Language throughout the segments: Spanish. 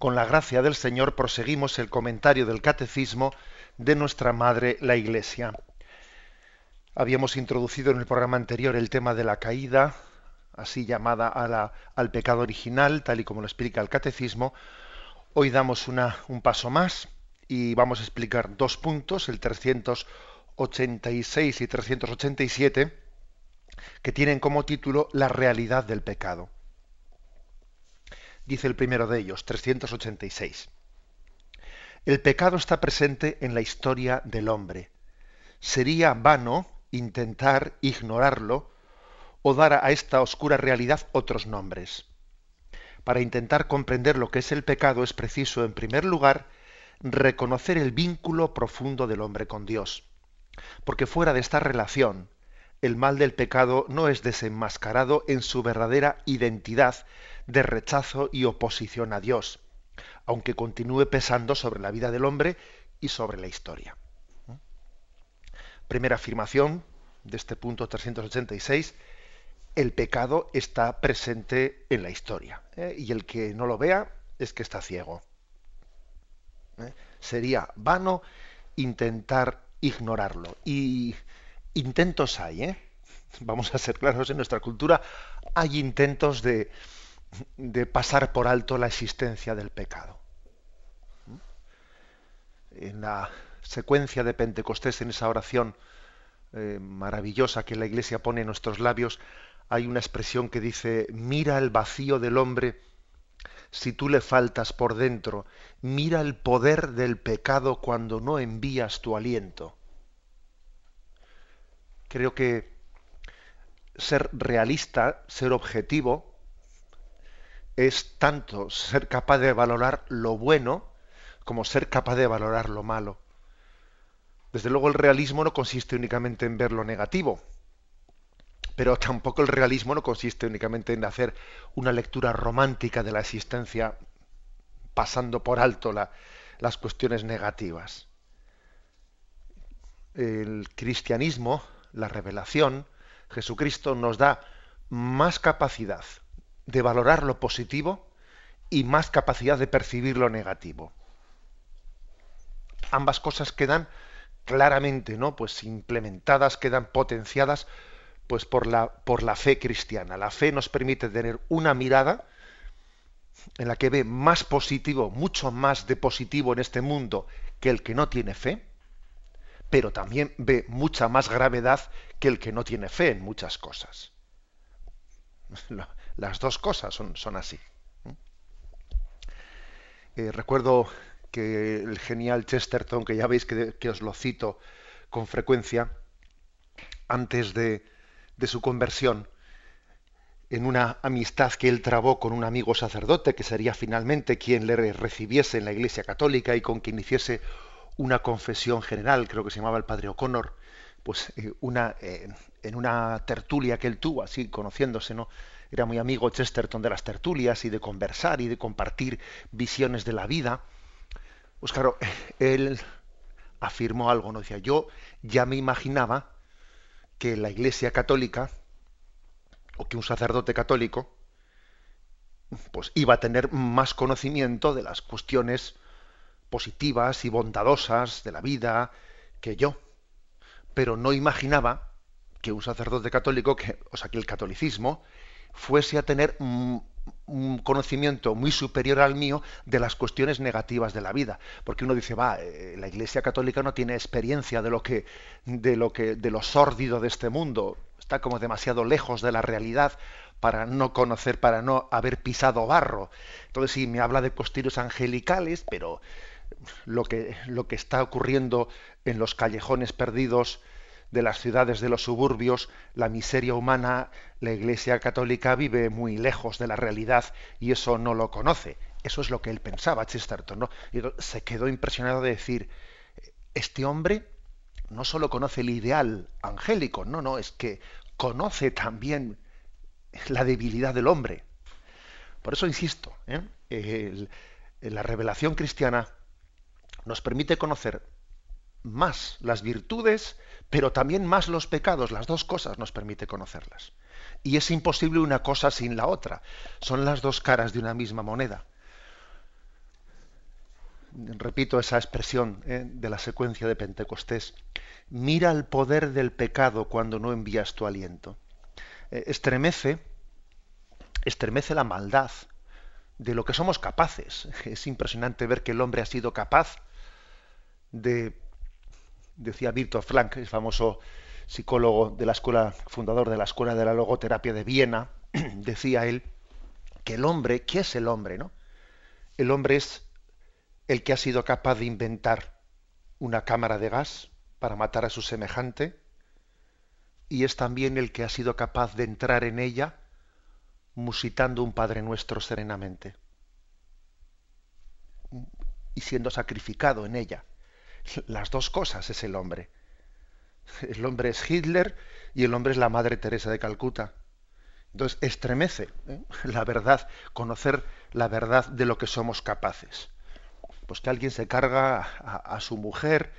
con la gracia del Señor proseguimos el comentario del catecismo de nuestra Madre la Iglesia. Habíamos introducido en el programa anterior el tema de la caída, así llamada al pecado original, tal y como lo explica el catecismo. Hoy damos un paso más y vamos a explicar dos puntos, el 386 y 387, que tienen como título La realidad del pecado dice el primero de ellos, 386. El pecado está presente en la historia del hombre. Sería vano intentar ignorarlo o dar a esta oscura realidad otros nombres. Para intentar comprender lo que es el pecado es preciso, en primer lugar, reconocer el vínculo profundo del hombre con Dios. Porque fuera de esta relación, el mal del pecado no es desenmascarado en su verdadera identidad de rechazo y oposición a Dios, aunque continúe pesando sobre la vida del hombre y sobre la historia. Primera afirmación de este punto 386, el pecado está presente en la historia ¿eh? y el que no lo vea es que está ciego. ¿eh? Sería vano intentar ignorarlo y intentos hay, ¿eh? vamos a ser claros en nuestra cultura, hay intentos de, de pasar por alto la existencia del pecado. En la secuencia de Pentecostés, en esa oración eh, maravillosa que la Iglesia pone en nuestros labios, hay una expresión que dice, mira el vacío del hombre si tú le faltas por dentro, mira el poder del pecado cuando no envías tu aliento. Creo que ser realista, ser objetivo, es tanto ser capaz de valorar lo bueno como ser capaz de valorar lo malo. Desde luego el realismo no consiste únicamente en ver lo negativo, pero tampoco el realismo no consiste únicamente en hacer una lectura romántica de la existencia pasando por alto las cuestiones negativas. El cristianismo, la revelación, Jesucristo nos da más capacidad de valorar lo positivo y más capacidad de percibir lo negativo. Ambas cosas quedan claramente, ¿no? Pues implementadas, quedan potenciadas pues por la, por la fe cristiana. La fe nos permite tener una mirada en la que ve más positivo, mucho más de positivo en este mundo que el que no tiene fe, pero también ve mucha más gravedad que el que no tiene fe en muchas cosas. Las dos cosas son, son así. Eh, recuerdo que el genial Chesterton, que ya veis que, os lo cito con frecuencia, antes de, de su conversión, en una amistad que él trabó con un amigo sacerdote, que sería finalmente quien le recibiese en la Iglesia Católica y con quien hiciese una confesión general, creo que se llamaba el padre O'Connor, pues eh, una, eh, en una tertulia que él tuvo, así conociéndose, ¿no? era muy amigo Chesterton de las tertulias y de conversar y de compartir visiones de la vida. Pues claro, él afirmó algo, ¿no? Decía, yo ya me imaginaba que la Iglesia Católica, o que un sacerdote católico, pues iba a tener más conocimiento de las cuestiones positivas y bondadosas de la vida que yo. Pero no imaginaba que un sacerdote católico, que, o sea, que el catolicismo fuese a tener un, conocimiento muy superior al mío de las cuestiones negativas de la vida. Porque uno dice va eh, la iglesia católica no tiene experiencia de lo que de lo que de lo sórdido de este mundo. Está como demasiado lejos de la realidad para no conocer para no haber pisado barro entonces sí me habla de cuestiones angelicales pero lo que lo que está ocurriendo en los callejones perdidos de las ciudades de los suburbios, la miseria humana, la Iglesia Católica vive muy lejos de la realidad y eso no lo conoce. Eso es lo que él pensaba, Chesterton. ¿no? Y se quedó impresionado de decir, este hombre no solo conoce el ideal angélico, no, no, es que conoce también la debilidad del hombre. Por eso insisto, ¿eh? la revelación cristiana nos permite conocer más las virtudes, pero también más los pecados. Las dos cosas nos permite conocerlas. Y es imposible una cosa sin la otra. Son las dos caras de una misma moneda. Repito esa expresión ¿eh? de la secuencia de Pentecostés. Mira el poder del pecado cuando no envías tu aliento. Eh, estremece, estremece la maldad de lo que somos capaces. Es impresionante ver que el hombre ha sido capaz de, decía Víctor Frank, el famoso psicólogo de la escuela, fundador de la escuela de la logoterapia de Viena, decía él que el hombre, ¿qué es el hombre, no? El hombre es el que ha sido capaz de inventar una cámara de gas para matar a su semejante y es también el que ha sido capaz de entrar en ella musitando un Padre Nuestro serenamente y siendo sacrificado en ella. Las dos cosas es el hombre. El hombre es Hitler y el hombre es la Madre Teresa de Calcuta. Entonces estremece ¿eh? la verdad, conocer la verdad de lo que somos capaces. Pues que alguien se carga a, su mujer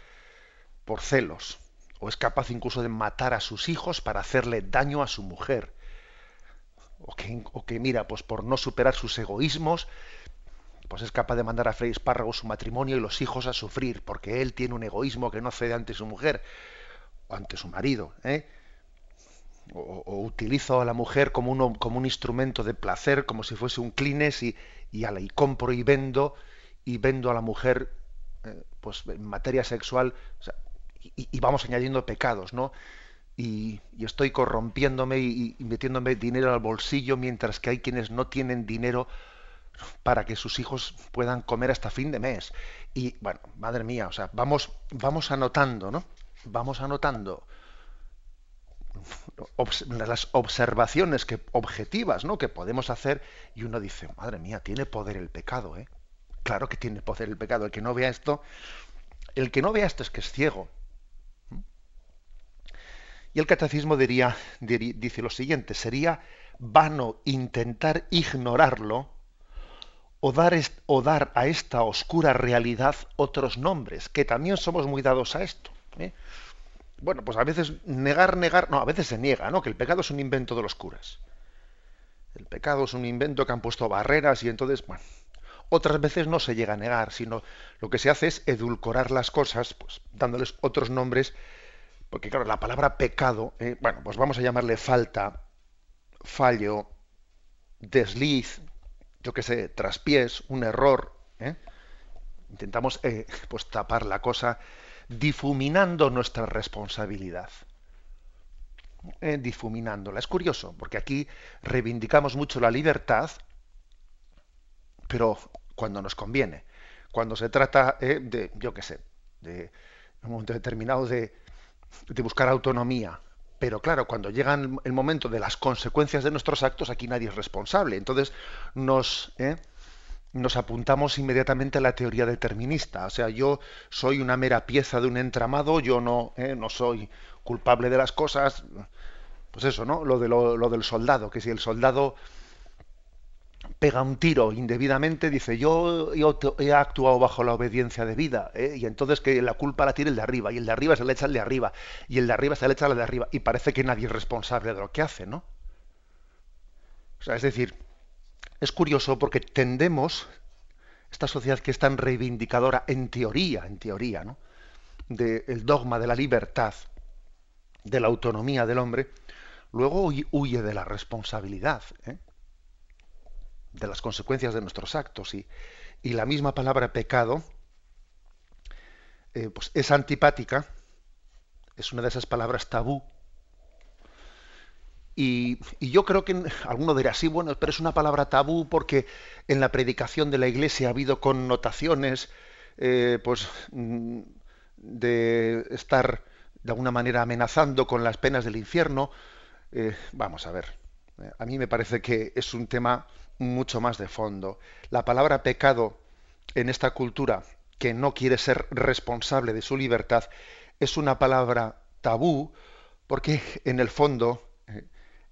por celos, o es capaz incluso de matar a sus hijos para hacerle daño a su mujer. O que, o que, mira, pues por no superar sus egoísmos, pues es capaz de mandar a Frey Espárrago su matrimonio y los hijos a sufrir, porque él tiene un egoísmo que no cede ante su mujer o ante su marido. ¿eh? O, utilizo a la mujer como, uno, como un instrumento de placer, como si fuese un clines y, y, y compro y vendo y vendo a la mujer eh, pues en materia sexual y, vamos añadiendo pecados, ¿no? Y, estoy corrompiéndome y, metiéndome dinero al bolsillo mientras que hay quienes no tienen dinero para que sus hijos puedan comer hasta fin de mes. Y bueno, madre mía, o sea, vamos, vamos anotando, ¿no? Vamos anotando las observaciones que, objetivas ¿no? que podemos hacer y uno dice, madre mía, tiene poder el pecado, ¿eh? Claro que tiene poder el pecado. El que no vea esto, el que no vea esto es que es ciego. Y el catecismo diría, dice lo siguiente, sería vano intentar ignorarlo o dar, a esta oscura realidad otros nombres, que también somos muy dados a esto. ¿eh? Bueno, pues a veces negar, negar, no, a veces se niega, ¿no? Que el pecado es un invento de los curas. El pecado es un invento que han puesto barreras y entonces, bueno, otras veces no se llega a negar, sino lo que se hace es edulcorar las cosas, pues dándoles otros nombres, porque claro, la palabra pecado, ¿eh? bueno, pues vamos a llamarle falta, fallo, desliz, yo qué sé, traspiés, un error. ¿eh? Intentamos eh, pues tapar la cosa difuminando nuestra responsabilidad. Eh, difuminándola. Es curioso, porque aquí reivindicamos mucho la libertad, pero cuando nos conviene. Cuando se trata de, yo qué sé, de un momento determinado de, de buscar autonomía, pero claro, cuando llega el momento de las consecuencias de nuestros actos, aquí nadie es responsable. Entonces nos, ¿eh? nos apuntamos inmediatamente a la teoría determinista. O sea, yo soy una mera pieza de un entramado, yo no, ¿eh? no soy culpable de las cosas. Pues eso, ¿no? Lo, de lo del soldado, que si el soldado pega un tiro indebidamente, dice yo, he actuado bajo la obediencia debida, ¿eh? y entonces que la culpa la tiene el de arriba, y el de arriba se le echa el de arriba, y el de arriba se le echa al de arriba, y parece que nadie es responsable de lo que hace, ¿no? O sea, es decir, es curioso porque tendemos, esta sociedad que es tan reivindicadora en teoría, en teoría, ¿no? del dogma de la libertad, de la autonomía del hombre, luego huye de la responsabilidad. ¿eh? De las consecuencias de nuestros actos. Y, y la misma palabra pecado eh, pues es antipática, es una de esas palabras tabú. Y, y, yo creo que alguno dirá, sí, bueno, pero es una palabra tabú porque en la predicación de la iglesia ha habido connotaciones eh, pues, mm, de estar de alguna manera amenazando con las penas del infierno. Eh, vamos a ver, a mí me parece que es un tema mucho más de fondo. La palabra pecado en esta cultura que no quiere ser responsable de su libertad es una palabra tabú porque en el fondo eh,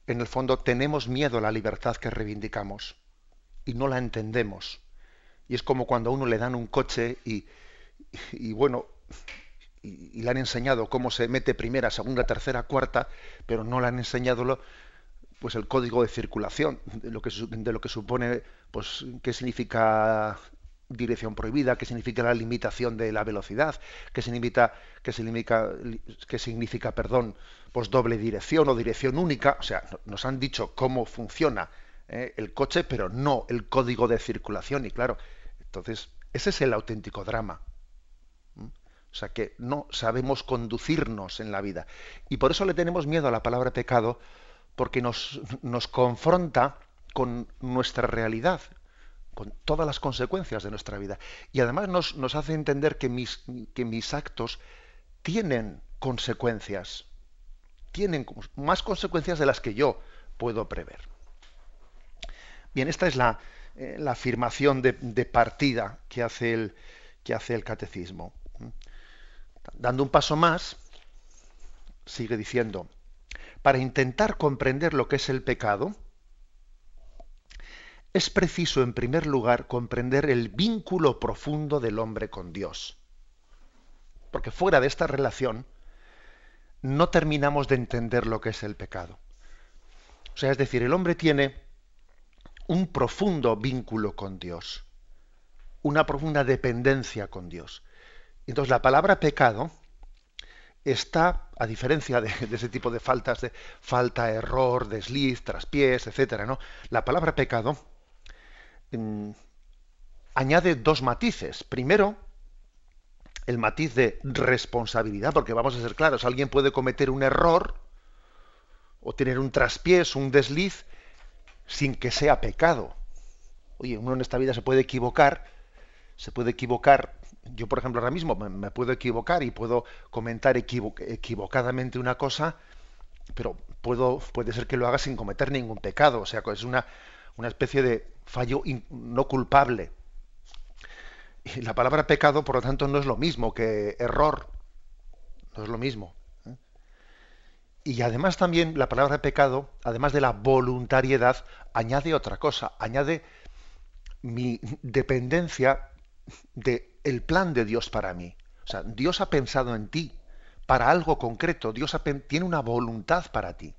en el fondo tenemos miedo a la libertad que reivindicamos y no la entendemos. Y es como cuando a uno le dan un coche y, y bueno, y, le han enseñado cómo se mete primera, segunda, tercera, cuarta, pero no le han enseñado lo, pues el código de circulación, de lo que, de lo que supone, pues, qué significa dirección prohibida, qué significa la limitación de la velocidad, qué significa, qué significa, qué significa perdón, pues doble dirección o dirección única. O sea, nos han dicho cómo funciona eh, el coche, pero no el código de circulación. Y claro, entonces, ese es el auténtico drama. O sea que no sabemos conducirnos en la vida. Y por eso le tenemos miedo a la palabra pecado, porque nos, nos confronta con nuestra realidad, con todas las consecuencias de nuestra vida. Y además nos, nos hace entender que mis, que mis actos tienen consecuencias, tienen más consecuencias de las que yo puedo prever. Bien, esta es la, eh, la afirmación de, de, partida que hace el, que hace el catecismo. Dando un paso más, sigue diciendo, para intentar comprender lo que es el pecado, es preciso en primer lugar comprender el vínculo profundo del hombre con Dios. Porque fuera de esta relación no terminamos de entender lo que es el pecado. O sea, es decir, el hombre tiene un profundo vínculo con Dios, una profunda dependencia con Dios. Entonces la palabra pecado está, a diferencia de, ese tipo de faltas, de falta, error, desliz, traspiés, etcétera, ¿no? La palabra pecado mm, añade dos matices. Primero, el matiz de responsabilidad, porque vamos a ser claros, alguien puede cometer un error o tener un traspiés, un desliz, sin que sea pecado. Oye, uno en esta vida se puede equivocar, se puede equivocar yo, por ejemplo, ahora mismo me, puedo equivocar y puedo comentar equivocadamente una cosa, pero puedo, puede ser que lo haga sin cometer ningún pecado. O sea, es una, una especie de fallo no culpable. Y la palabra pecado, por lo tanto, no es lo mismo que error. No es lo mismo. ¿eh? Y además también la palabra pecado, además de la voluntariedad, añade otra cosa, añade mi dependencia de el plan de Dios para mí. O sea, Dios ha pensado en ti para algo concreto. Dios tiene una voluntad para ti.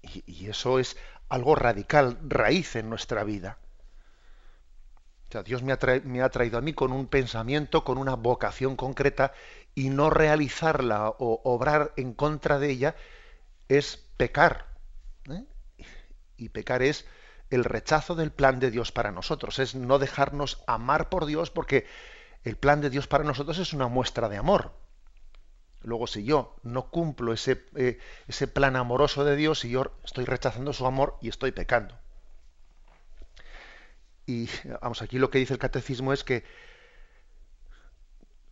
Y, eso es algo radical, raíz en nuestra vida. O sea, Dios me ha, traído a mí con un pensamiento, con una vocación concreta, y no realizarla o obrar en contra de ella es pecar. ¿eh? Y pecar es el rechazo del plan de Dios para nosotros, es no dejarnos amar por Dios porque el plan de Dios para nosotros es una muestra de amor. Luego, si yo no cumplo ese, eh, ese plan amoroso de Dios, y yo estoy rechazando su amor y estoy pecando. Y vamos, aquí lo que dice el catecismo es que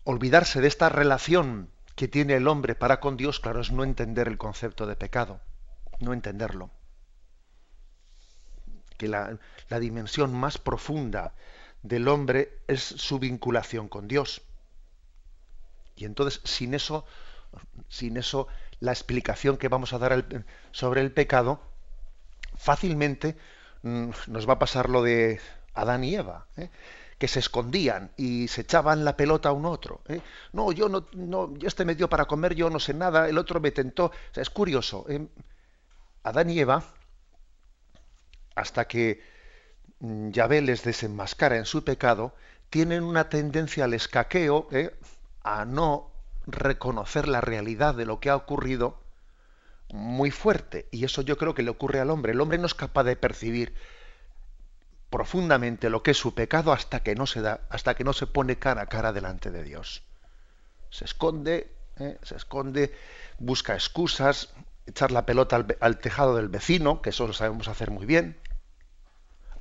olvidarse de esta relación que tiene el hombre para con Dios, claro, es no entender el concepto de pecado, no entenderlo que la, dimensión más profunda del hombre es su vinculación con Dios. Y entonces, sin eso, sin eso, la explicación que vamos a dar sobre el pecado, fácilmente mm, nos va a pasar lo de Adán y Eva, ¿eh? que se escondían y se echaban la pelota a un otro. ¿eh? No, yo no, no, este me dio para comer, yo no sé nada, el otro me tentó. es curioso. ¿eh? Adán y Eva hasta que mm, Yahvé les desenmascara en su pecado, tienen una tendencia al escaqueo, ¿eh? a no reconocer la realidad de lo que ha ocurrido muy fuerte. Y eso yo creo que le ocurre al hombre. El hombre no es capaz de percibir profundamente lo que es su pecado hasta que no se da, hasta que no se pone cara a cara delante de Dios. Se esconde, ¿eh? se esconde, busca excusas, echar la pelota al, tejado del vecino, que eso lo sabemos hacer muy bien,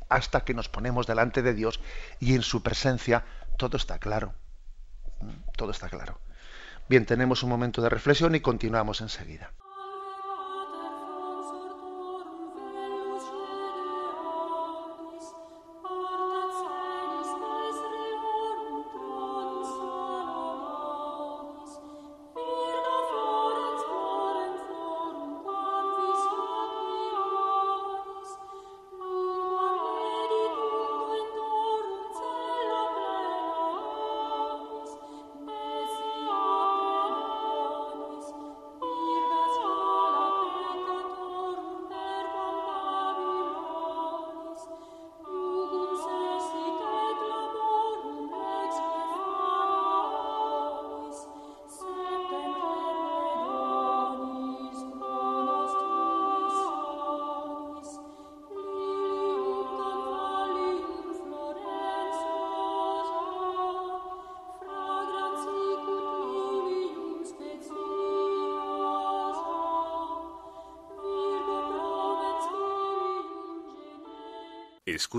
hasta que nos ponemos delante de Dios y en su presencia todo está claro. Mm, todo está claro. Bien, tenemos un momento de reflexión y continuamos enseguida.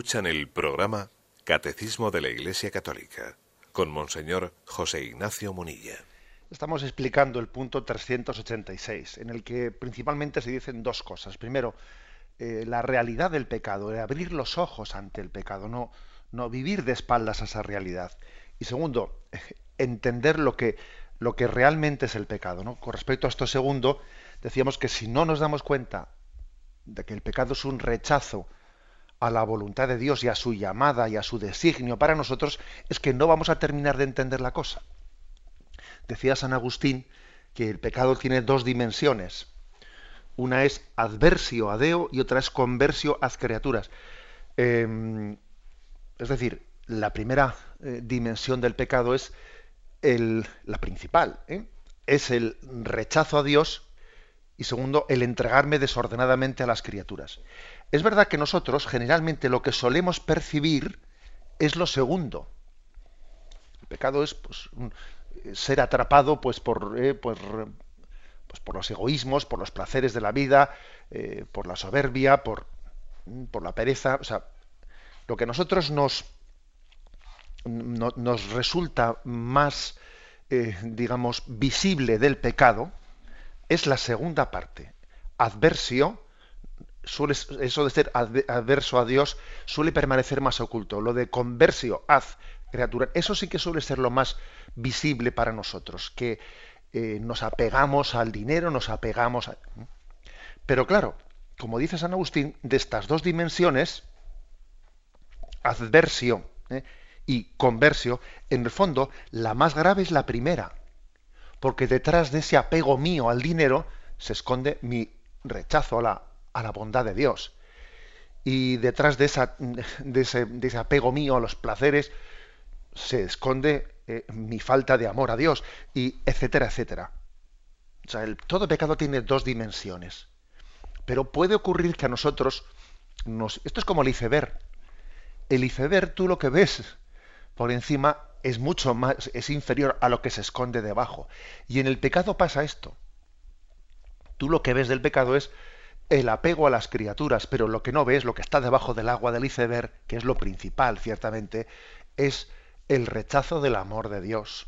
Escuchan el programa Catecismo de la Iglesia Católica con Monseñor José Ignacio Munilla. Estamos explicando el punto 386, en el que principalmente se dicen dos cosas. Primero, eh, la realidad del pecado, de abrir los ojos ante el pecado, no, no vivir de espaldas a esa realidad. Y segundo, entender lo que, lo que realmente es el pecado. ¿no? Con respecto a esto segundo, decíamos que si no nos damos cuenta de que el pecado es un rechazo a la voluntad de Dios y a su llamada y a su designio para nosotros, es que no vamos a terminar de entender la cosa. Decía San Agustín que el pecado tiene dos dimensiones. Una es adversio a Deo y otra es conversio ad criaturas. Em, es decir, la primera eh, dimensión del pecado es el, la principal, ¿eh? es el rechazo a Dios y segundo, el entregarme desordenadamente a las criaturas. Es verdad que nosotros generalmente lo que solemos percibir es lo segundo. El pecado es pues, ser atrapado pues, por, eh, pues, por los egoísmos, por los placeres de la vida, por la soberbia, por, por la pereza. O sea, lo que a nosotros nos, nos resulta más, eh, digamos, visible del pecado es la segunda parte. Adversio, eso de ser adverso a Dios, suele permanecer más oculto. Lo de conversio, haz, criatura, eso sí que suele ser lo más visible para nosotros, que eh, nos apegamos al dinero, nos apegamos a... Pero claro, como dice San Agustín, de estas dos dimensiones, adversio ¿eh? y conversio, en el fondo la más grave es la primera, porque detrás de ese apego mío al dinero se esconde mi rechazo a la, a la bondad de Dios. Y detrás de, esa, de, ese, apego mío a los placeres se esconde eh, mi falta de amor a Dios, y etcétera, etcétera. O sea, todo pecado tiene dos dimensiones. Pero puede ocurrir que a nosotros nos, esto es como el iceberg el iceberg tú lo que ves por encima es mucho más, es inferior a lo que se esconde debajo. Y en el pecado pasa esto. Tú lo que ves del pecado es el apego a las criaturas, pero lo que no ves, lo que está debajo del agua del iceberg, que es lo principal, ciertamente, es el rechazo del amor de Dios.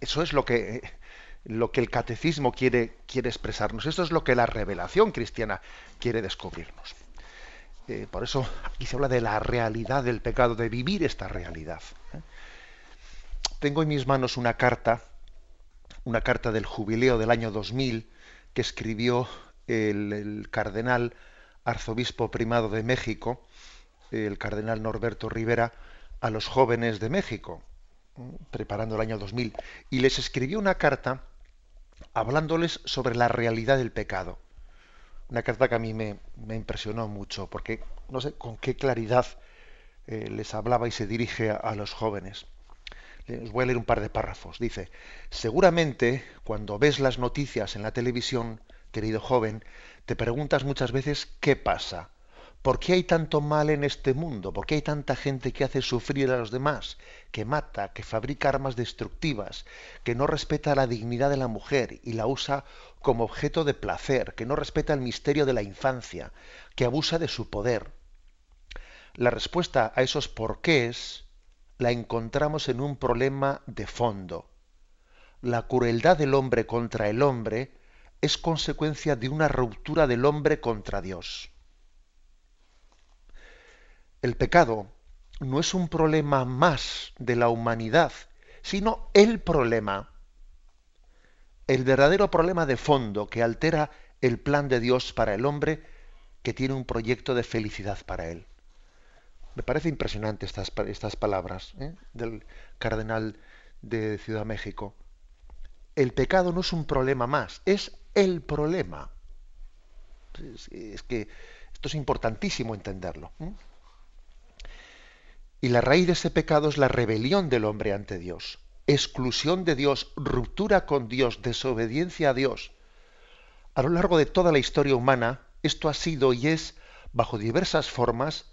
Eso es lo que, lo que el catecismo quiere, quiere expresarnos. Esto es lo que la revelación cristiana quiere descubrirnos. Eh, por eso aquí se habla de la realidad del pecado, de vivir esta realidad. ¿eh? Tengo en mis manos una carta, una carta del jubileo del año 2000 que escribió el, cardenal arzobispo primado de México, el cardenal Norberto Rivera, a los jóvenes de México, preparando el año 2000, y les escribió una carta hablándoles sobre la realidad del pecado. Una carta que a mí me, impresionó mucho, porque no sé con qué claridad eh, les hablaba y se dirige a, los jóvenes. Les voy a leer un par de párrafos. Dice, seguramente cuando ves las noticias en la televisión, querido joven, te preguntas muchas veces qué pasa. ¿Por qué hay tanto mal en este mundo? ¿Por qué hay tanta gente que hace sufrir a los demás, que mata, que fabrica armas destructivas, que no respeta la dignidad de la mujer y la usa como objeto de placer, que no respeta el misterio de la infancia, que abusa de su poder? La respuesta a esos porqués la encontramos en un problema de fondo. La crueldad del hombre contra el hombre es consecuencia de una ruptura del hombre contra Dios el pecado no es un problema más de la humanidad, sino el problema, el verdadero problema de fondo que altera el plan de Dios para el hombre que tiene un proyecto de felicidad para él. Me parece impresionante estas, estas palabras ¿eh? del cardenal de Ciudad México. El pecado no es un problema más, es el problema. Es, que esto es importantísimo entenderlo. ¿eh? Y la raíz de ese pecado es la rebelión del hombre ante Dios, exclusión de Dios, ruptura con Dios, desobediencia a Dios. A lo largo de toda la historia humana, esto ha sido y es, bajo diversas formas,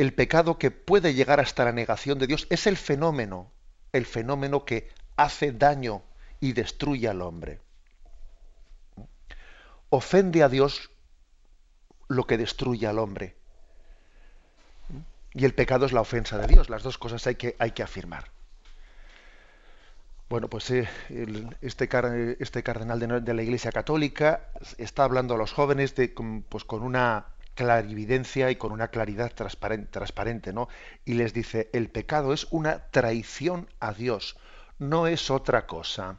el pecado que puede llegar hasta la negación de Dios, es el fenómeno, el fenómeno que hace daño y destruye al hombre. Ofende a Dios lo que destruye al hombre. Y el pecado es la ofensa de Dios. Las dos cosas hay que, afirmar. Bueno, pues eh, este, este, cardenal de, la Iglesia Católica está hablando a los jóvenes de, pues, con una clarividencia y con una claridad transparente, ¿no? Y les dice, el pecado es una traición a Dios, no es otra cosa.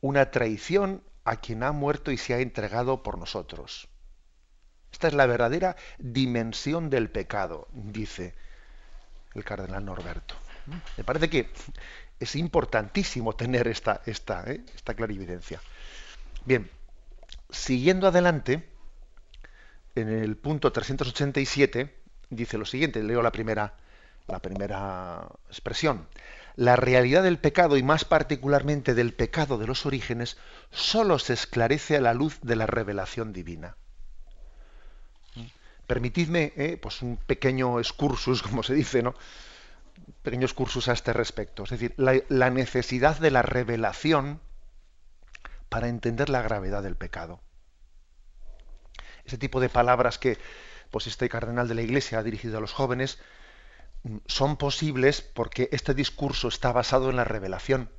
Una traición a quien ha muerto y se ha entregado por nosotros. Esta es la verdadera dimensión del pecado, dice el cardenal Norberto. Me parece que es importantísimo tener esta, esta, ¿eh? esta clarividencia. Bien, siguiendo adelante, en el punto 387 dice lo siguiente, leo la primera, la primera expresión. La realidad del pecado y más particularmente del pecado de los orígenes solo se esclarece a la luz de la revelación divina. Permitidme ¿eh? pues un pequeño excursus, como se dice, ¿no? pequeños cursos a este respecto. Es decir, la, necesidad de la revelación para entender la gravedad del pecado. Ese tipo de palabras que pues este cardenal de la Iglesia ha dirigido a los jóvenes mm, son posibles porque este discurso está basado en la revelación.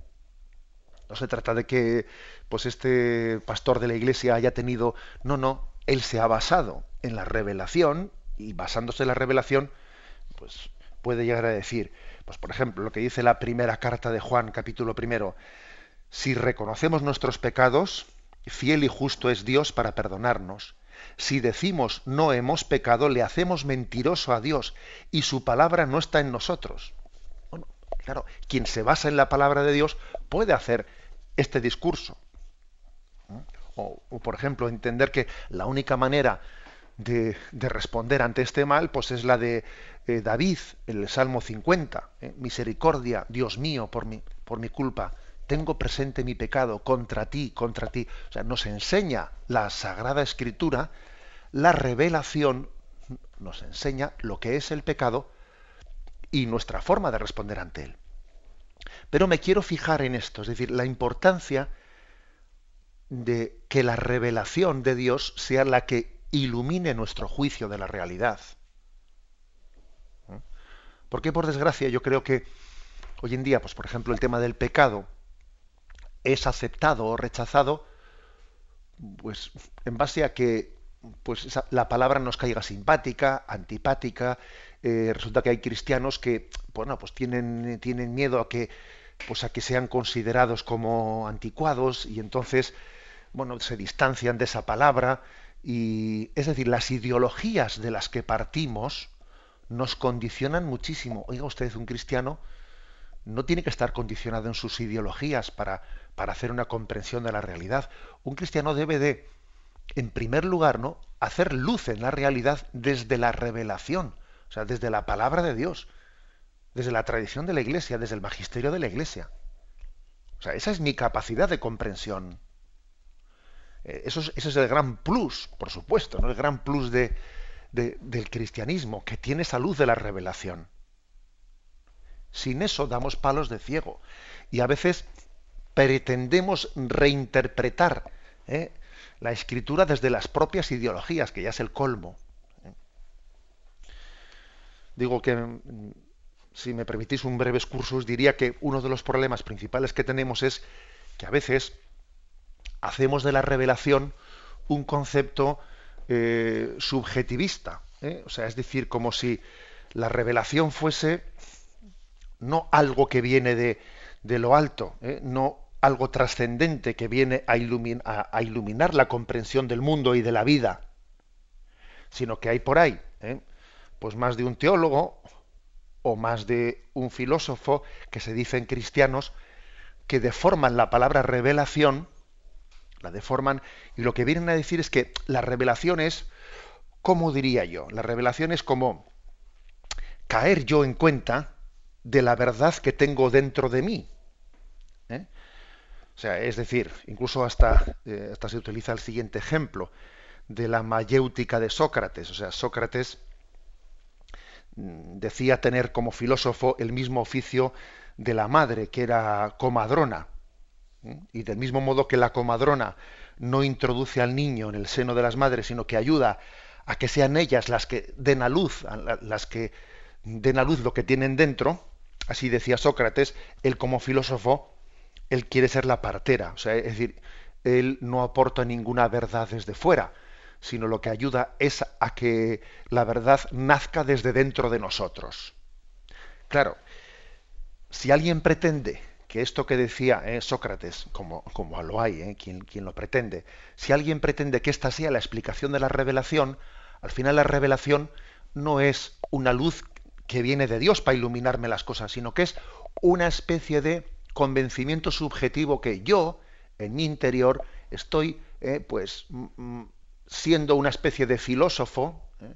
No se trata de que pues este pastor de la Iglesia haya tenido, no, no, él se ha basado en la revelación y basándose en la revelación, pues puede llegar a decir, pues por ejemplo, lo que dice la primera carta de Juan, capítulo primero, si reconocemos nuestros pecados, fiel y justo es Dios para perdonarnos. Si decimos no hemos pecado, le hacemos mentiroso a Dios y su palabra no está en nosotros. Bueno, claro, quien se basa en la palabra de Dios puede hacer este discurso. O, por ejemplo, entender que la única manera de, responder ante este mal, pues es la de eh, David, el Salmo 50. Eh, misericordia, Dios mío, por mi, por mi culpa. Tengo presente mi pecado contra ti, contra ti. O sea, nos enseña la Sagrada Escritura, la revelación nos enseña lo que es el pecado y nuestra forma de responder ante él. Pero me quiero fijar en esto, es decir, la importancia de que la revelación de Dios sea la que ilumine nuestro juicio de la realidad. Porque por desgracia yo creo que hoy en día, pues por ejemplo, el tema del pecado es aceptado o rechazado, pues en base a que pues la palabra nos caiga simpática, antipática. Eh, resulta que hay cristianos que, bueno, pues tienen, tienen miedo a que, pues a que sean considerados como anticuados y entonces, bueno, se distancian de esa palabra y es decir, las ideologías de las que partimos nos condicionan muchísimo. Oiga usted, un cristiano no tiene que estar condicionado en sus ideologías para, para hacer una comprensión de la realidad. Un cristiano debe de, en primer lugar, ¿no? hacer luz en la realidad desde la revelación, o sea, desde la palabra de Dios, desde la tradición de la Iglesia, desde el magisterio de la Iglesia. O sea, esa es mi capacidad de comprensión. Eh, eso es, ese es el gran plus, por supuesto, ¿no? el gran plus de, del cristianismo, que tiene esa luz de la revelación. Sin eso damos palos de ciego. Y a veces pretendemos reinterpretar ¿eh? la escritura desde las propias ideologías, que ya es el colmo. ¿eh? Digo que, mm, si me permitís un breve excursus, diría que uno de los problemas principales que tenemos es que a veces hacemos de la revelación un concepto eh, subjetivista. ¿eh? O sea, es decir, como si la revelación fuese no algo que viene de, lo alto, ¿eh? no algo trascendente que viene a, a, iluminar la comprensión del mundo y de la vida, sino que hay por ahí, pues más de un teólogo o más de un filósofo que se dicen cristianos que deforman la palabra revelación la deforman y lo que vienen a decir es que la revelación es, ¿cómo diría yo? La revelación es como caer yo en cuenta de la verdad que tengo dentro de mí. ¿eh? O sea, es decir, incluso hasta, eh, hasta se utiliza el siguiente ejemplo de la mayéutica de Sócrates. O sea, Sócrates mm, decía tener como filósofo el mismo oficio de la madre, que era comadrona. Y del mismo modo que la comadrona no introduce al niño en el seno de las madres, sino que ayuda a que sean ellas las que den a luz, las que den a luz lo que tienen dentro, así decía Sócrates, él como filósofo, él quiere ser la partera, o sea, es decir, él no aporta ninguna verdad desde fuera, sino lo que ayuda es a que la verdad nazca desde dentro de nosotros. Claro, si alguien pretende que esto que decía eh, Sócrates, como, como, lo hay, eh, quien, quien lo pretende, si alguien pretende que esta sea la explicación de la revelación, al final la revelación no es una luz que viene de Dios para iluminarme las cosas, sino que es una especie de convencimiento subjetivo que yo, en mi interior, estoy eh, pues siendo una especie de filósofo, eh,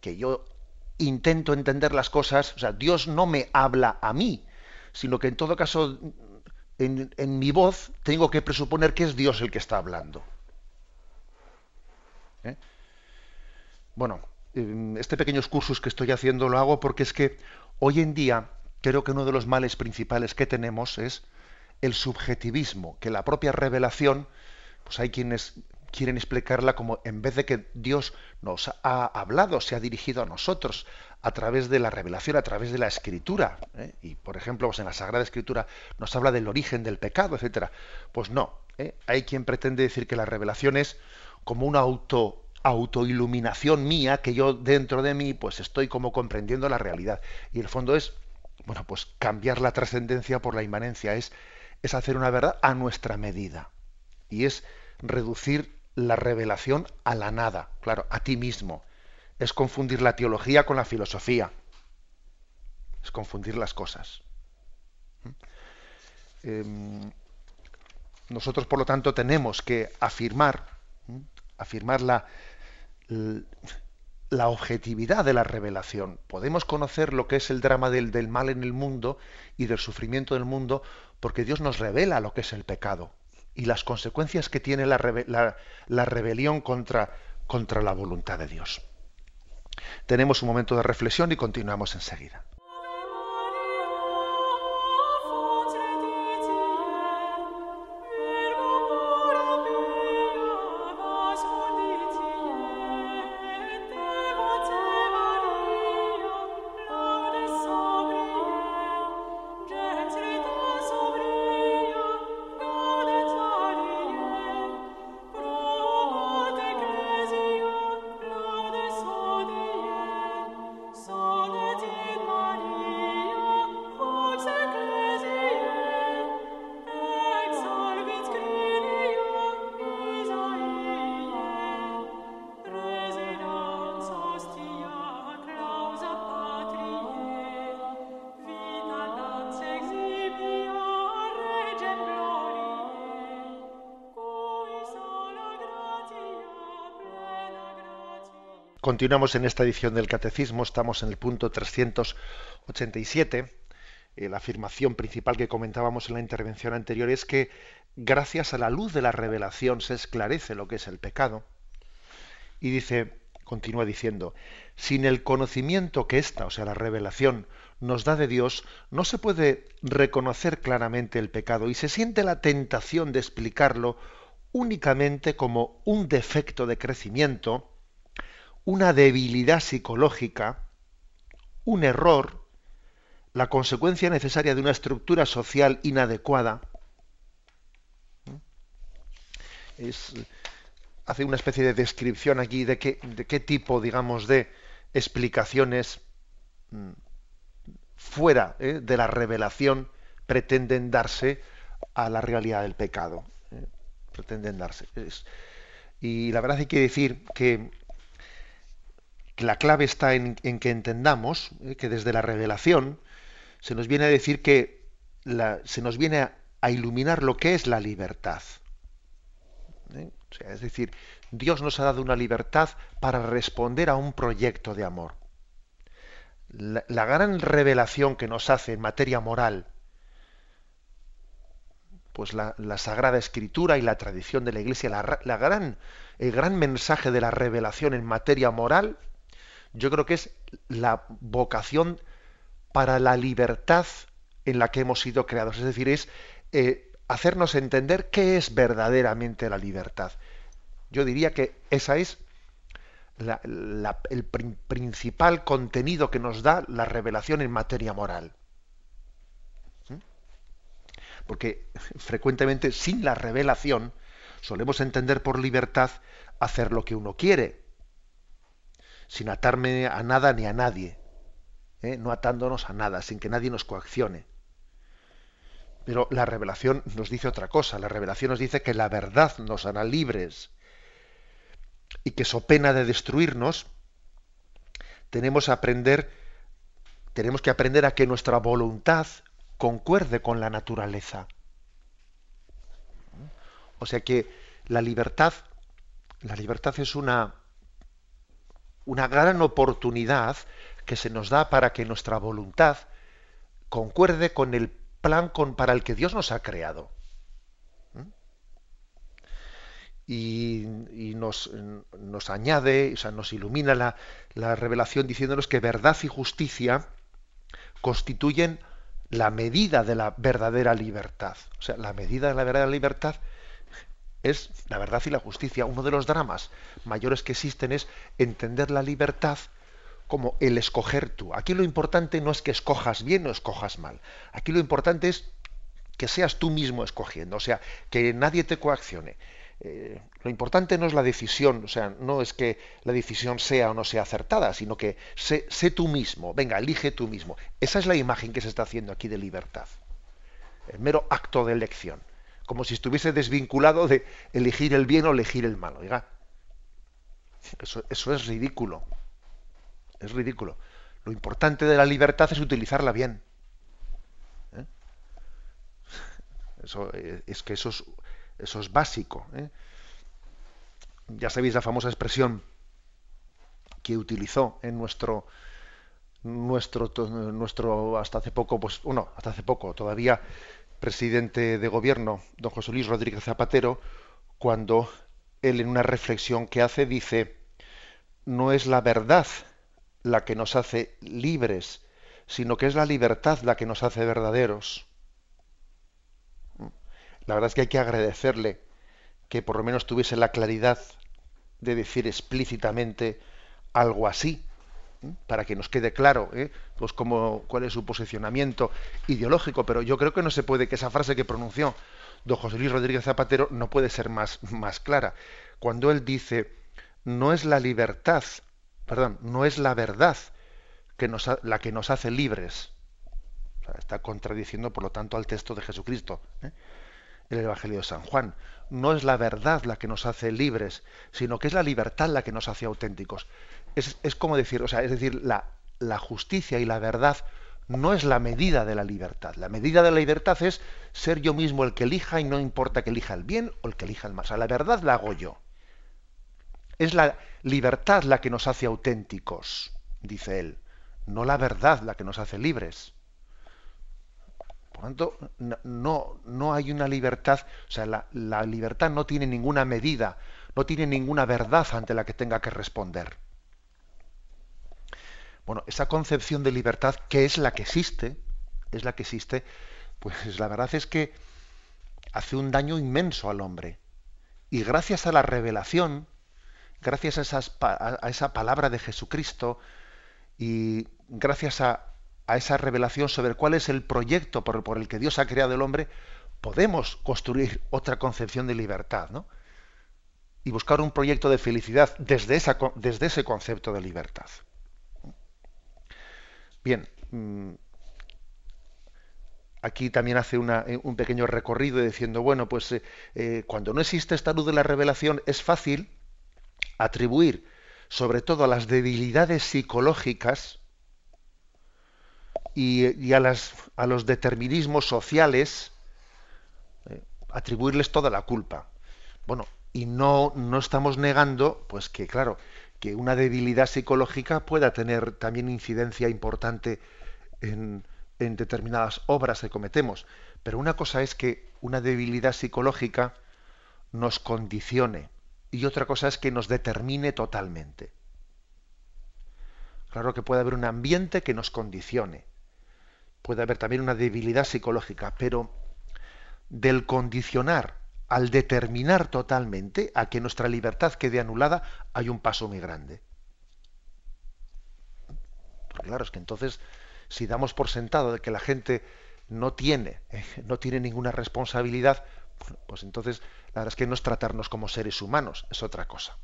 que yo intento entender las cosas, o sea, Dios no me habla a mí, sino que en todo caso, en, mi voz tengo que presuponer que es Dios el que está hablando. ¿Eh? Bueno, este pequeño cursos que estoy haciendo lo hago porque es que hoy en día creo que uno de los males principales que tenemos es el subjetivismo, que la propia revelación, pues hay quienes quieren explicarla como en vez de que Dios nos ha hablado, se ha dirigido a nosotros a través de la revelación, a través de la escritura. ¿eh? Y por ejemplo, pues en la Sagrada Escritura nos habla del origen del pecado, etcétera. Pues no. ¿eh? Hay quien pretende decir que la revelación es como una auto autoiluminación mía que yo dentro de mí pues estoy como comprendiendo la realidad y el fondo es bueno pues cambiar la trascendencia por la inmanencia es es hacer una verdad a nuestra medida y es reducir la revelación a la nada, claro, a ti mismo. Es confundir la teología con la filosofía. Es confundir las cosas. ¿Mm? Em, nosotros, por lo tanto, tenemos que afirmar, afirmar la, la objetividad de la revelación. Podemos conocer lo que es el drama del, mal en el mundo y del sufrimiento del mundo porque Dios nos revela lo que es el pecado y las consecuencias que tiene la, la, rebelión contra, contra la voluntad de Dios. Tenemos un momento de reflexión y continuamos enseguida. Continuamos en esta edición del Catecismo, estamos en el punto 387. Eh, la afirmación principal que comentábamos en la intervención anterior es que gracias a la luz de la revelación se esclarece lo que es el pecado. Y dice, continúa diciendo, sin el conocimiento que esta, o sea, la revelación, nos da de Dios, no se puede reconocer claramente el pecado y se siente la tentación de explicarlo únicamente como un defecto de crecimiento, una debilidad psicológica, un error, la consecuencia necesaria de una estructura social inadecuada. hace una especie de descripción aquí de qué, de qué tipo, digamos, de explicaciones mm, fuera ¿eh? de la revelación pretenden darse a la realidad del pecado. ¿eh? Pretenden darse. y la verdad hay que decir que la clave está en, que entendamos eh, que desde la revelación se nos viene a decir que se nos viene a, iluminar lo que es la libertad. ¿eh? es decir, Dios nos ha dado una libertad para responder a un proyecto de amor. La, gran revelación que nos hace en materia moral, pues la, Sagrada Escritura y la tradición de la Iglesia, la, gran, el gran mensaje de la revelación en materia moral, yo creo que es la vocación para la libertad en la que hemos sido creados. Es decir, es eh, hacernos entender qué es verdaderamente la libertad. Yo diría que esa es el principal contenido que nos da la revelación en materia moral. ¿Mm? Porque frecuentemente sin la revelación solemos entender por libertad hacer lo que uno quiere, sin atarme a nada ni a nadie, ¿eh? no atándonos a nada, sin que nadie nos coaccione. Pero la revelación nos dice otra cosa, la revelación nos dice que la verdad nos hará libres y que so pena de destruirnos, tenemos, aprender, tenemos que aprender a que nuestra voluntad concuerde con la naturaleza. O sea que la libertad, la libertad es una, una gran oportunidad que se nos da para que nuestra voluntad concuerde con el plan con, para el que Dios nos ha creado. y, nos, nos, añade, o sea, nos ilumina la, la, revelación diciéndonos que verdad y justicia constituyen la medida de la verdadera libertad. O sea, la medida de la verdadera libertad es la verdad y la justicia. Uno de los dramas mayores que existen es entender la libertad como el escoger tú. Aquí lo importante no es que escojas bien o escojas mal. Aquí lo importante es que seas tú mismo escogiendo, o sea, que nadie te coaccione eh, lo importante no es la decisión, o sea, no es que la decisión sea o no sea acertada, sino que sé, tú mismo, venga, elige tú mismo. Esa es la imagen que se está haciendo aquí de libertad. El mero acto de elección. Como si estuviese desvinculado de elegir el bien o elegir el mal. Oiga, eso, es ridículo. Es ridículo. Lo importante de la libertad es utilizarla bien. ¿Eh? Eso, eh, es que eso es básico. ¿eh? Ya sabéis la famosa expresión que utilizó en nuestro nuestro nuestro hasta hace poco pues uno hasta hace poco todavía presidente de gobierno don José Luis Rodríguez Zapatero cuando él en una reflexión que hace dice no es la verdad la que nos hace libres sino que es la libertad la que nos hace verdaderos la verdad es que hay que agradecerle que por lo menos tuviese la claridad de decir explícitamente algo así, para que nos quede claro ¿eh? pues cómo, cuál es su posicionamiento ideológico, pero yo creo que no se puede, que esa frase que pronunció don José Luis Rodríguez Zapatero no puede ser más, más clara. Cuando él dice, no es la libertad, perdón, no es la verdad que nos la que nos hace libres. está contradiciendo, por lo tanto, al texto de Jesucristo. ¿eh? el Evangelio de San Juan. No es la verdad la que nos hace libres, sino que es la libertad la que nos hace auténticos. Es, como decir, o sea, es decir, la, la justicia y la verdad no es la medida de la libertad. La medida de la libertad es ser yo mismo el que elija y no importa que elija el bien o el que elija el mal. O sea, la verdad la hago yo. Es la libertad la que nos hace auténticos, dice él, no la verdad la que nos hace libres. Por lo tanto, no, no hay una libertad, o sea, la, la libertad no tiene ninguna medida, no tiene ninguna verdad ante la que tenga que responder. Bueno, esa concepción de libertad, que es la que existe, es la que existe, pues la verdad es que hace un daño inmenso al hombre. Y gracias a la revelación, gracias a, esa palabra de Jesucristo y gracias a, esa revelación sobre cuál es el proyecto por, el que Dios ha creado el hombre, podemos construir otra concepción de libertad, ¿no? Y buscar un proyecto de felicidad desde ese concepto de libertad. Bien, mm, aquí también hace eh, un pequeño recorrido diciendo, bueno, pues eh, eh, cuando no existe esta luz de la revelación es fácil atribuir sobre todo a las debilidades psicológicas y, a, los determinismos sociales atribuirles toda la culpa. Bueno, y no, no estamos negando, pues que claro, que una debilidad psicológica pueda tener también incidencia importante en, en determinadas obras que cometemos. Pero una cosa es que una debilidad psicológica nos condicione y otra cosa es que nos determine totalmente. Claro que puede haber un ambiente que nos condicione puede haber también una debilidad psicológica, pero del condicionar al determinar totalmente a que nuestra libertad quede anulada, hay un paso muy grande. Porque claro, es que entonces, si damos por sentado de que la gente no tiene, no tiene ninguna responsabilidad, pues entonces la verdad es que no es tratarnos como seres humanos, es otra cosa.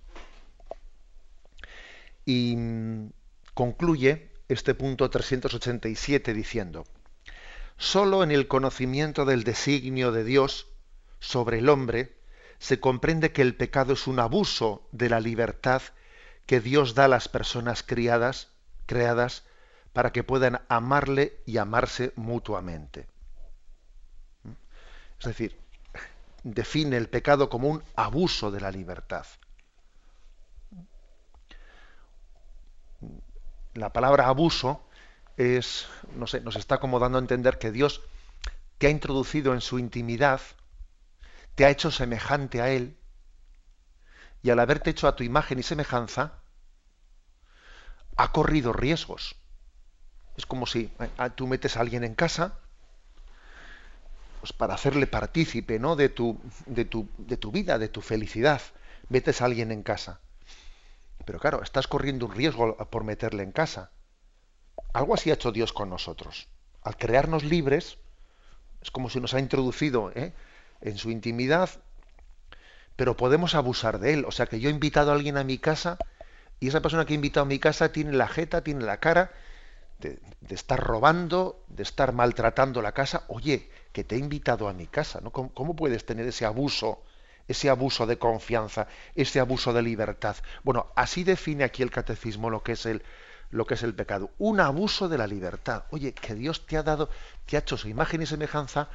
Y mm, concluye este punto 387 diciendo, solo en el conocimiento del designio de Dios sobre el hombre, se comprende que el pecado es un abuso de la libertad que Dios da a las personas criadas, creadas para que puedan amarle y amarse mutuamente. Es decir, define el pecado como un abuso de la libertad. La palabra abuso es, no sé, nos está como dando a entender que Dios te ha introducido en su intimidad, te ha hecho semejante a Él, y al haberte hecho a tu imagen y semejanza, ha corrido riesgos. Es como si eh, tú metes a alguien en casa, pues para hacerle partícipe ¿no? de, tu, de, tu, de tu vida, de tu felicidad, metes a alguien en casa. Pero claro, estás corriendo un riesgo por meterle en casa. Algo así ha hecho Dios con nosotros. Al crearnos libres, es como si nos ha introducido ¿eh? En su intimidad, pero podemos abusar de él. O sea que yo he invitado a alguien a mi casa y esa persona que he invitado a mi casa tiene la jeta, tiene la cara de, estar robando, de estar maltratando la casa. Oye, que te he invitado a mi casa, ¿no? ¿Cómo, ¿Cómo, puedes tener ese abuso, ese abuso de confianza, ese abuso de libertad? Bueno, así define aquí el catecismo lo que es el, lo que es el pecado. Un abuso de la libertad. Oye, que Dios te ha dado, te ha hecho su imagen y semejanza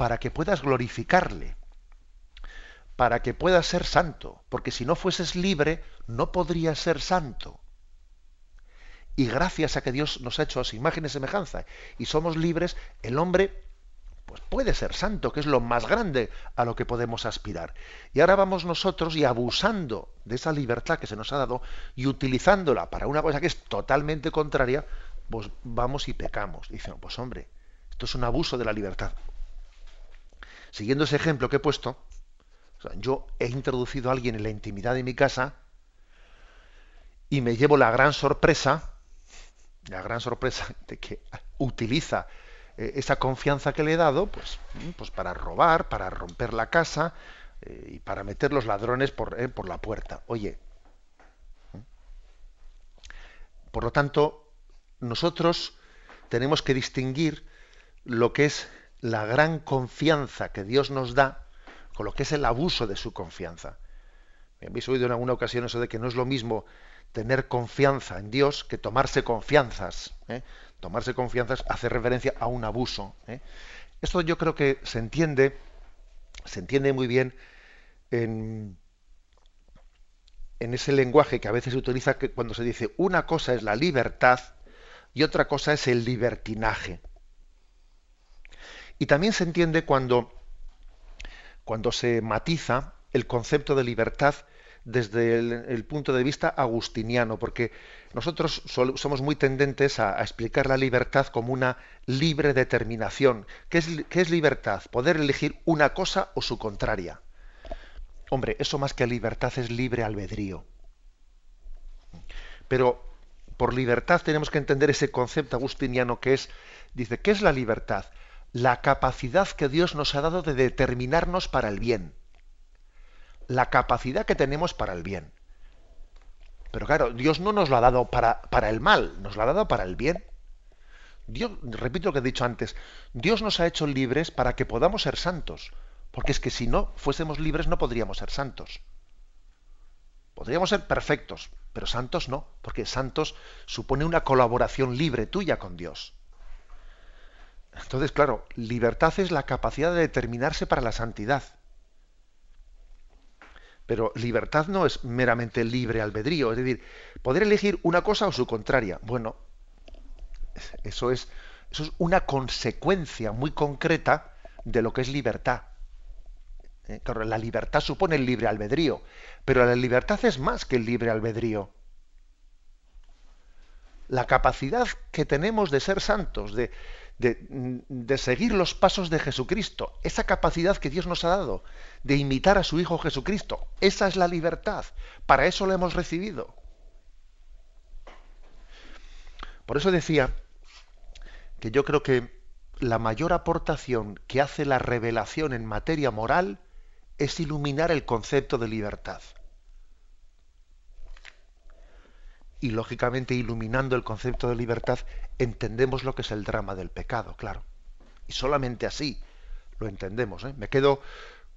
para que puedas glorificarle, para que puedas ser santo, porque si no fueses libre, no podrías ser santo. Y gracias a que Dios nos ha hecho a su imagen y semejanza y somos libres, el hombre pues puede ser santo, que es lo más grande a lo que podemos aspirar. Y ahora vamos nosotros y abusando de esa libertad que se nos ha dado y utilizándola para una cosa que es totalmente contraria, pues vamos y pecamos. dicen, pues hombre, esto es un abuso de la libertad siguiendo ese ejemplo que he puesto, yo he introducido a alguien en la intimidad de mi casa y me llevo la gran sorpresa, la gran sorpresa de que utiliza eh, esa confianza que le he dado, pues, mm, pues para robar, para romper la casa eh, y para meter los ladrones por, eh, por la puerta. Oye, por lo tanto, nosotros tenemos que distinguir lo que es la gran confianza que Dios nos da con lo que es el abuso de su confianza. Me habéis oído en alguna ocasión eso de que no es lo mismo tener confianza en Dios que tomarse confianzas. ¿eh? Tomarse confianzas hace referencia a un abuso. ¿eh? Esto yo creo que se entiende, se entiende muy bien en, en ese lenguaje que a veces se utiliza cuando se dice una cosa es la libertad y otra cosa es el libertinaje. Y también se entiende cuando, cuando se matiza el concepto de libertad desde el, punto de vista agustiniano, porque nosotros somos muy tendentes a, explicar la libertad como una libre determinación. ¿Qué es, ¿Qué es libertad? Poder elegir una cosa o su contraria. Hombre, eso más que libertad es libre albedrío. Pero por libertad tenemos que entender ese concepto agustiniano que es, dice, ¿qué es la libertad? La capacidad que Dios nos ha dado de determinarnos para el bien. La capacidad que tenemos para el bien. Pero claro, Dios no nos lo ha dado para, para el mal, nos lo ha dado para el bien. Dios, repito lo que he dicho antes, Dios nos ha hecho libres para que podamos ser santos. Porque es que si no fuésemos libres no podríamos ser santos. Podríamos ser perfectos, pero santos no, porque santos supone una colaboración libre tuya con Dios. Entonces, claro, libertad es la capacidad de determinarse para la santidad. Pero libertad no es meramente libre albedrío, es decir, poder elegir una cosa o su contraria. Bueno, eso es, eso es una consecuencia muy concreta de lo que es libertad. Eh, claro, la libertad supone el libre albedrío, pero la libertad es más que el libre albedrío. la capacidad que tenemos de ser santos, de, de, seguir los pasos de Jesucristo, esa capacidad que Dios nos ha dado de imitar a su Hijo Jesucristo, esa es la libertad, para eso la hemos recibido. Por eso decía que yo creo que la mayor aportación que hace la revelación en materia moral es iluminar el concepto de libertad. Y lógicamente iluminando el concepto de libertad entendemos lo que es el drama del pecado, claro. Y solamente así lo entendemos. ¿eh? Me quedo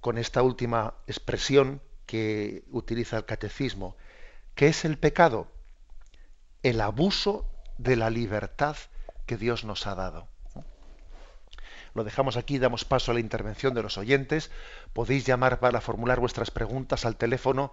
con esta última expresión que utiliza el catecismo. ¿Qué es el pecado? El abuso de la libertad que Dios nos ha dado. Lo dejamos aquí, damos paso a la intervención de los oyentes. Podéis llamar para formular vuestras preguntas al teléfono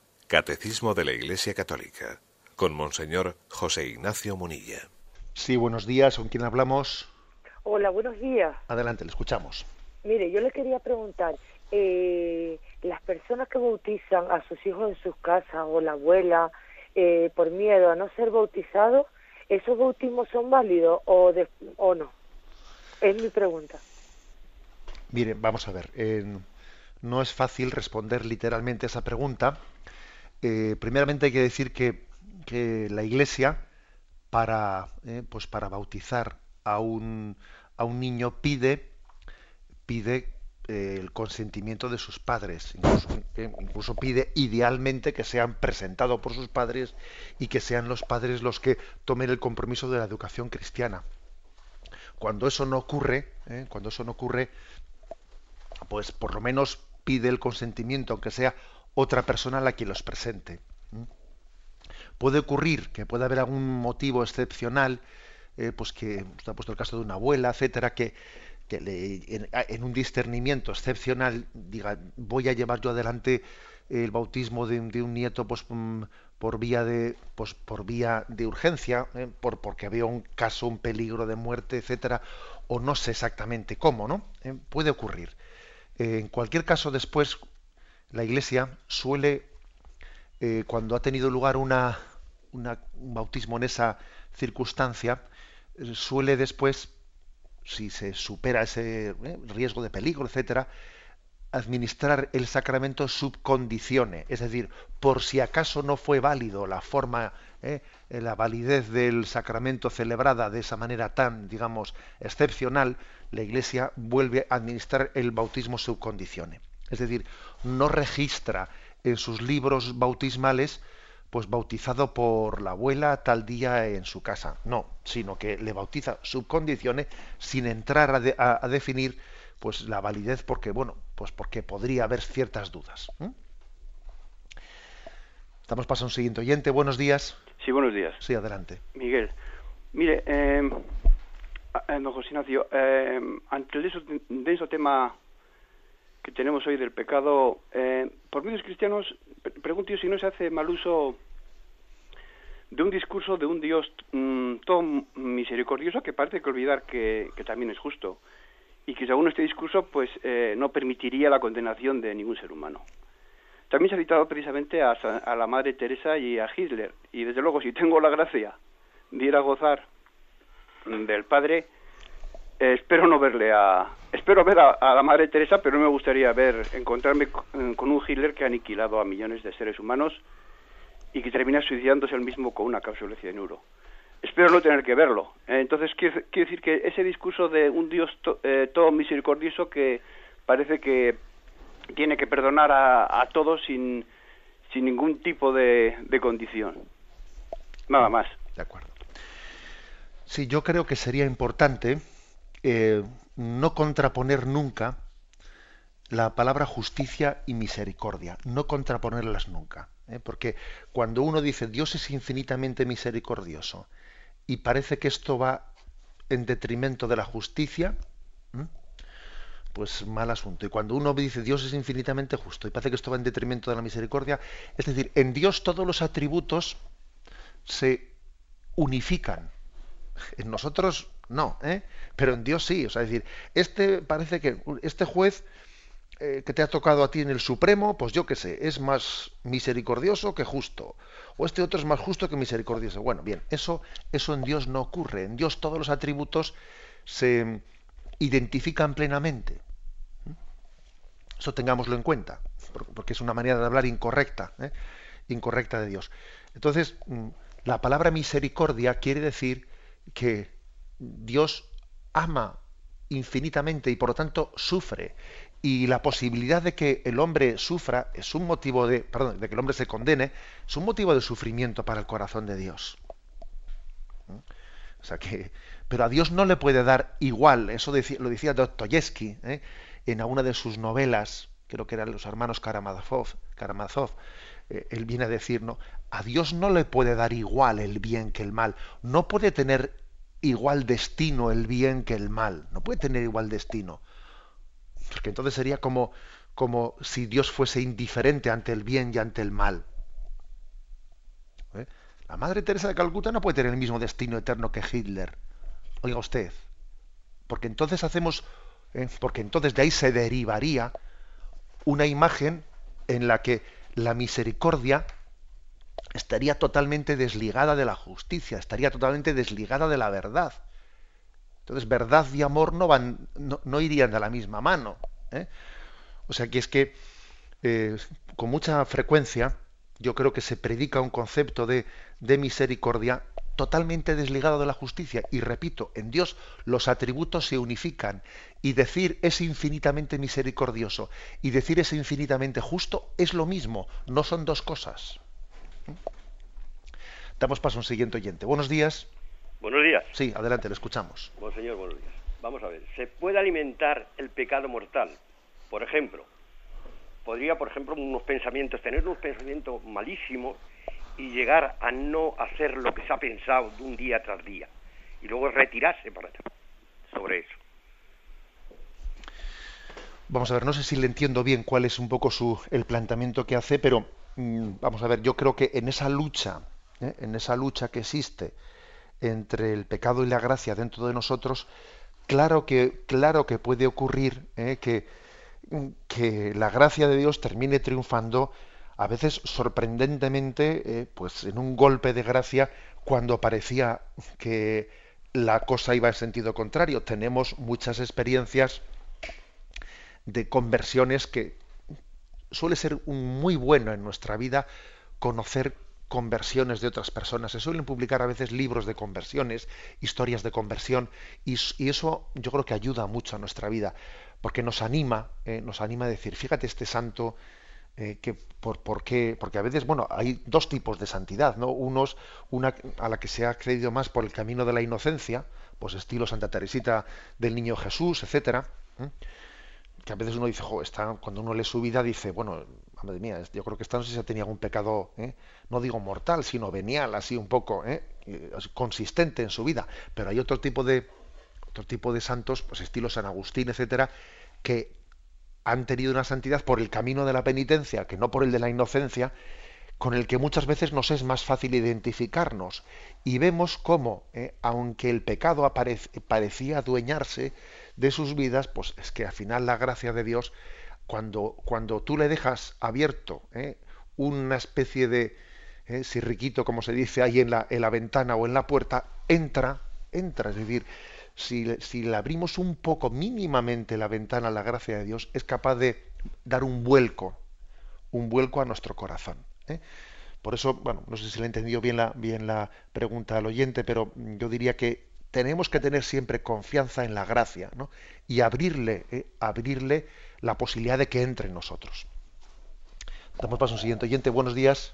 Catecismo de la Iglesia Católica con Monseñor José Ignacio Munilla. Sí, buenos días. ¿Con quién hablamos? Hola, buenos días. Adelante, le escuchamos. Mire, yo le quería preguntar, eh, las personas que bautizan a sus hijos en sus casas o la abuela eh, por miedo a no ser bautizados, ¿esos bautismos son válidos o, o no? Es mi pregunta. Mire, vamos a ver. no es fácil responder literalmente esa pregunta eh, primeramente hay que decir que, la Iglesia para, eh, pues para bautizar a un, a un niño pide, pide eh, el consentimiento de sus padres. Incluso, pide idealmente que sean presentados por sus padres y que sean los padres los que tomen el compromiso de la educación cristiana. Cuando eso no ocurre, cuando eso no ocurre, pues por lo menos pide el consentimiento, aunque sea otra persona a la que los presente. Puede ocurrir que pueda haber algún motivo excepcional, eh, pues que usted ha puesto el caso de una abuela, etcétera, que, en, un discernimiento excepcional diga voy a llevar yo adelante el bautismo de, un nieto pues, mm, por vía de pues, por vía de urgencia, eh, por, porque había un caso, un peligro de muerte, etcétera, o no sé exactamente cómo, ¿no? Eh, puede ocurrir. en cualquier caso, después, la Iglesia suele, eh, cuando ha tenido lugar una, un bautismo en esa circunstancia, eh, suele después, si se supera ese eh, riesgo de peligro, etcétera, administrar el sacramento subcondicione, es decir, por si acaso no fue válido la forma, la validez del sacramento celebrada de esa manera tan, digamos, excepcional, la Iglesia vuelve a administrar el bautismo subcondicione. Es decir, no registra en sus libros bautismales pues bautizado por la abuela tal día en su casa. No, sino que le bautiza subcondiciones sin entrar a, definir pues la validez porque bueno, pues porque podría haber ciertas dudas. Estamos pasando a un siguiente oyente. Buenos días. Sí, buenos días. Sí, adelante. Miguel, mire, eh, don José Ignacio, eh, ante el denso tema que tenemos hoy del pecado, eh, por medios cristianos, pregunto yo si no se hace mal uso de un discurso de un Dios mm, todo misericordioso que parece que olvidar que, también es justo. y que según este discurso pues eh, no permitiría la condenación de ningún ser humano. También se ha citado precisamente a, a, la Madre Teresa y a Hitler y desde luego si tengo la gracia de ir a gozar del Padre eh, espero no verle a espero ver a, la Madre Teresa pero no me gustaría ver encontrarme con un Hitler que ha aniquilado a millones de seres humanos y que termina suicidándose él mismo con una cápsula de cianuro espero no tener que verlo. Eh, entonces, quiero, decir que ese discurso de un Dios eh, todo misericordioso que parece que tiene que perdonar a, todos sin, sin ningún tipo de, condición. Nada más. De acuerdo. Sí, yo creo que sería importante eh, no contraponer nunca la palabra justicia y misericordia, no contraponerlas nunca. Porque cuando uno dice Dios es infinitamente misericordioso y parece que esto va en detrimento de la justicia, pues mal asunto. Y cuando uno dice Dios es infinitamente justo y parece que esto va en detrimento de la misericordia, es decir, en Dios todos los atributos se unifican. En nosotros no, ¿eh? pero en Dios sí. O sea, es decir, este parece que este juez eh, que te ha tocado a ti en el Supremo, pues yo qué sé, es más misericordioso que justo. O este otro es más justo que misericordioso. Bueno, bien, eso, eso en Dios no ocurre. En Dios todos los atributos se identifican plenamente. Eso tengámoslo en cuenta, porque es una manera de hablar incorrecta, ¿eh? incorrecta de Dios. Entonces, mm, la palabra misericordia quiere decir que Dios ama infinitamente y por lo tanto sufre y la posibilidad de que el hombre sufra es un motivo de, perdón, de que el hombre se condene, es un motivo de sufrimiento para el corazón de Dios. ¿Mm? O sea que, pero a Dios no le puede dar igual, eso lo decía Dostoyevsky ¿eh? en una de sus novelas, creo que eran los hermanos Karamazov, Karamazov eh, él viene a decir, no, a Dios no le puede dar igual el bien que el mal, no puede tener igual destino el bien que el mal, no puede tener igual destino porque entonces sería como, como si Dios fuese indiferente ante el bien y ante el mal. ¿Eh? La Madre Teresa de Calcuta no puede tener el mismo destino eterno que Hitler. Oiga usted, porque entonces hacemos, ¿eh? porque entonces de ahí se derivaría una imagen en la que la misericordia estaría totalmente desligada de la justicia, estaría totalmente desligada de la verdad. Entonces, verdad y amor no van, no, irían de la misma mano. ¿eh? O sea que es que eh, con mucha frecuencia yo creo que se predica un concepto de, de misericordia totalmente desligado de la justicia. Y repito, en Dios los atributos se unifican. Y decir es infinitamente misericordioso y decir es infinitamente justo es lo mismo, no son dos cosas. Damos paso a un siguiente oyente. Buenos días. Buenos días. Sí, adelante, le escuchamos. Buen señor, buenos días. Vamos a ver, ¿se puede alimentar el pecado mortal? Por ejemplo, podría, por ejemplo, unos pensamientos, tener unos pensamientos malísimos y llegar a no hacer lo que se ha pensado de un día tras día y luego retirarse para sobre eso. Vamos a ver, no sé si le entiendo bien cuál es un poco su el planteamiento que hace, pero vamos a ver, yo creo que en esa lucha, ¿eh? en esa lucha que existe entre el pecado y la gracia dentro de nosotros, claro que, claro que puede ocurrir ¿eh? que, que, la gracia de Dios termine triunfando, a veces sorprendentemente, eh, pues en un golpe de gracia, cuando parecía que la cosa iba en sentido contrario. Tenemos muchas experiencias de conversiones que suele ser muy bueno en nuestra vida conocer conversiones de otras personas. Se suelen publicar a veces libros de conversiones, historias de conversión, y, eso yo creo que ayuda mucho a nuestra vida, porque nos anima, eh, nos anima a decir, fíjate este santo, eh, que por, por, qué, porque a veces, bueno, hay dos tipos de santidad, ¿no? Unos, una a la que se ha accedido más por el camino de la inocencia, pues estilo Santa Teresita del Niño Jesús, etcétera, que a veces uno dice, cuando uno lee su vida dice, bueno, madre mía, yo creo que esta no sé si tenía algún pecado, ¿eh? no digo mortal, sino venial, así un poco ¿eh? consistente en su vida. Pero hay otro tipo de otro tipo de santos, pues estilo San Agustín, etcétera, que han tenido una santidad por el camino de la penitencia, que no por el de la inocencia, con el que muchas veces nos es más fácil identificarnos. Y vemos cómo, ¿eh? aunque el pecado parecía adueñarse de sus vidas, pues es que al final la gracia de Dios, cuando, cuando tú le dejas abierto ¿eh? una especie de ¿eh? sirriquito, como se dice ahí en la, en la ventana o en la puerta, entra, entra, es decir, si, si, le abrimos un poco mínimamente la ventana a la gracia de Dios, es capaz de dar un vuelco, un vuelco a nuestro corazón. ¿eh? Por eso, bueno, no sé si le he entendido bien la, bien la pregunta al oyente, pero yo diría que tenemos que tener siempre confianza en la gracia ¿no? y abrirle, ¿eh? abrirle la posibilidad de que entre en nosotros. Damos paso a un siguiente oyente. Buenos días.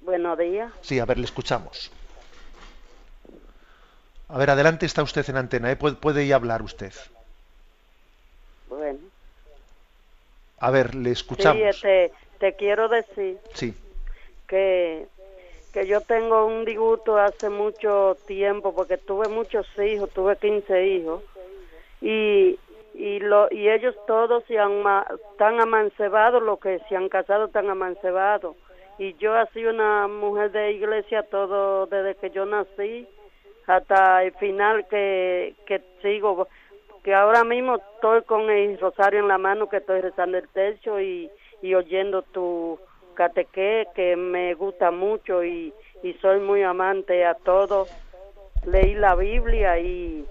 Buenos días. Sí, a ver, le escuchamos. A ver, adelante está usted en antena, ¿eh? puede, puede hablar usted. Bueno. A ver, le escuchamos. Sí, este, te quiero decir Sí, que, que yo tengo un disgusto hace mucho tiempo porque tuve muchos hijos, tuve 15 hijos y y lo y ellos todos se han están amancebados, los que se han casado están amancebados y yo he sido una mujer de iglesia todo desde que yo nací hasta el final que, que sigo. Que ahora mismo estoy con el rosario en la mano que estoy rezando el techo y, y oyendo tu que me gusta mucho y, y soy muy amante a todo. Leí la Biblia y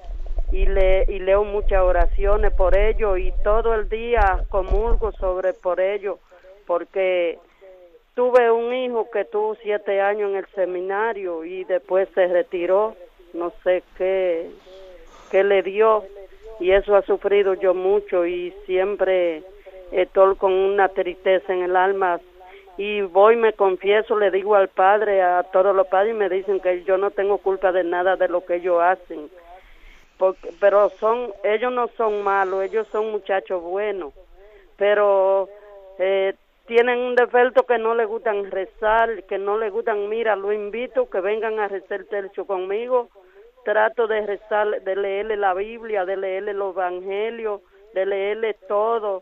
y, le, y leo muchas oraciones por ello y todo el día comulgo sobre por ello porque tuve un hijo que tuvo siete años en el seminario y después se retiró no sé qué qué le dio y eso ha sufrido yo mucho y siempre estoy con una tristeza en el alma y voy me confieso le digo al padre a todos los padres y me dicen que yo no tengo culpa de nada de lo que ellos hacen. Porque, pero son ellos no son malos ellos son muchachos buenos pero eh, tienen un defecto que no le gustan rezar que no le gustan mira lo invito que vengan a rezar tercio conmigo trato de rezar de leerle la Biblia de leerle los evangelios de leerle todo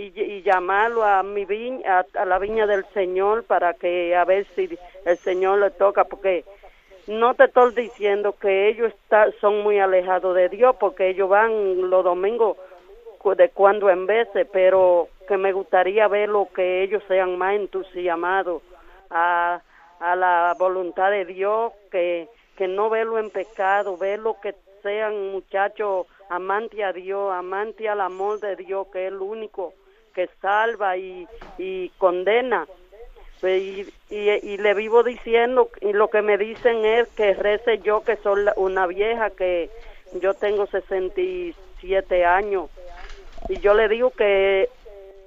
y, llamarlo a mi viña a, la viña del Señor para que a ver si el Señor le toca porque no te estoy diciendo que ellos está, son muy alejados de Dios porque ellos van los domingos de cuando en veces, pero que me gustaría verlo que ellos sean más entusiasmados a, a la voluntad de Dios, que, que no verlo en pecado, verlo que sean muchachos amantes a Dios, amantes al amor de Dios, que es el único que salva y, condena. Y, y, y le vivo diciendo y lo que me dicen es que rece yo que soy una vieja que yo tengo 67 años. Y yo le digo que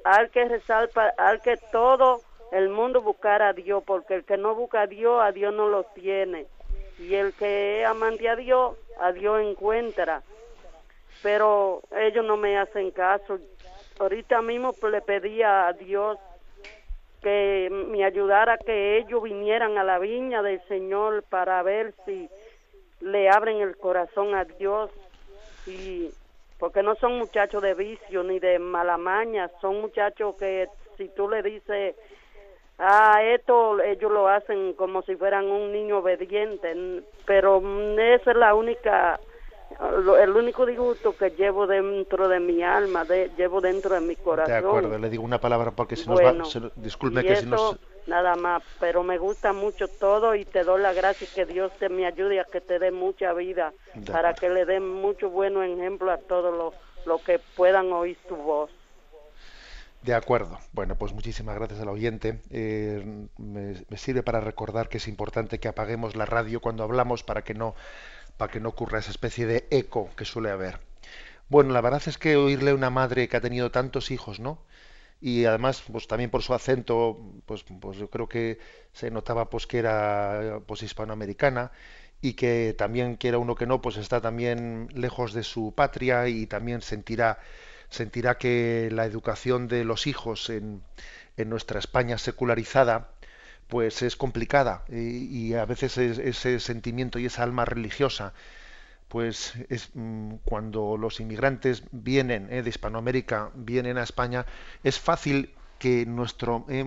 hay que rezar hay que todo el mundo buscar a Dios porque el que no busca a Dios a Dios no lo tiene. Y el que es amante a Dios a Dios encuentra. Pero ellos no me hacen caso ahorita mismo le pedí a Dios que me ayudara que ellos vinieran a la viña del Señor para ver si le abren el corazón a Dios. Y porque no son muchachos de vicio ni de mala maña, son muchachos que si tú le dices ah esto ellos lo hacen como si fueran un niño obediente, pero esa es la única el único disgusto que llevo dentro de mi alma, de, llevo dentro de mi corazón. de acuerdo, le digo una palabra porque si nos va, se disculpe y que eso, si nos... nada más, pero me gusta mucho todo y te doy la gracia y que Dios te me ayude a que te dé mucha vida De para acuerdo. que le den mucho bueno ejemplo a todos los los que puedan oír tu voz. De acuerdo. Bueno, pues muchísimas gracias al oyente. Eh, me, me sirve para recordar que es importante que apaguemos la radio cuando hablamos para que no para que no ocurra esa especie de eco que suele haber. Bueno, la verdad es que oírle a una madre que ha tenido tantos hijos, ¿no? Y además, pues también por su acento, pues, pues yo creo que se notaba pues que era pues hispanoamericana y que también quiera uno que no, pues está también lejos de su patria y también sentirá sentirá que la educación de los hijos en, en nuestra España secularizada pues es complicada y, a veces es- ese sentimiento y esa alma religiosa pues es mm, cuando los inmigrantes vienen eh, de Hispanoamérica vienen a España es fácil que nuestro eh,